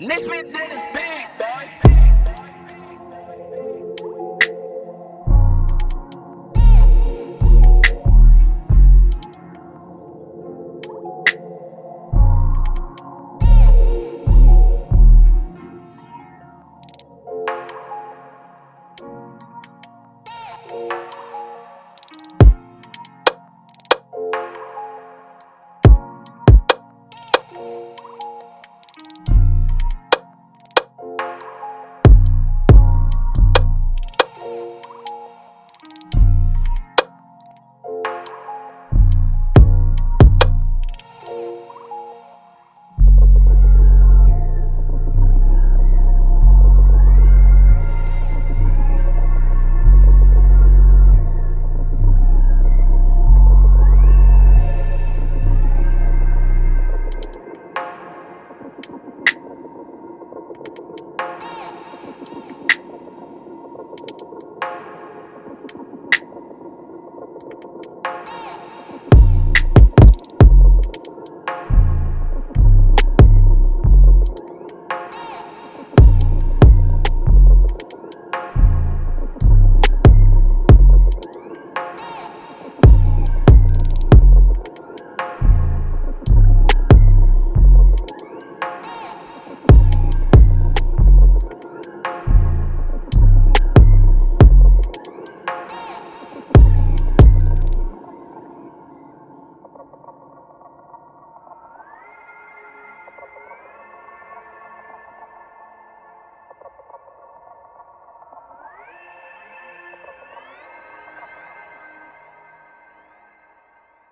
Listen did this big, boy.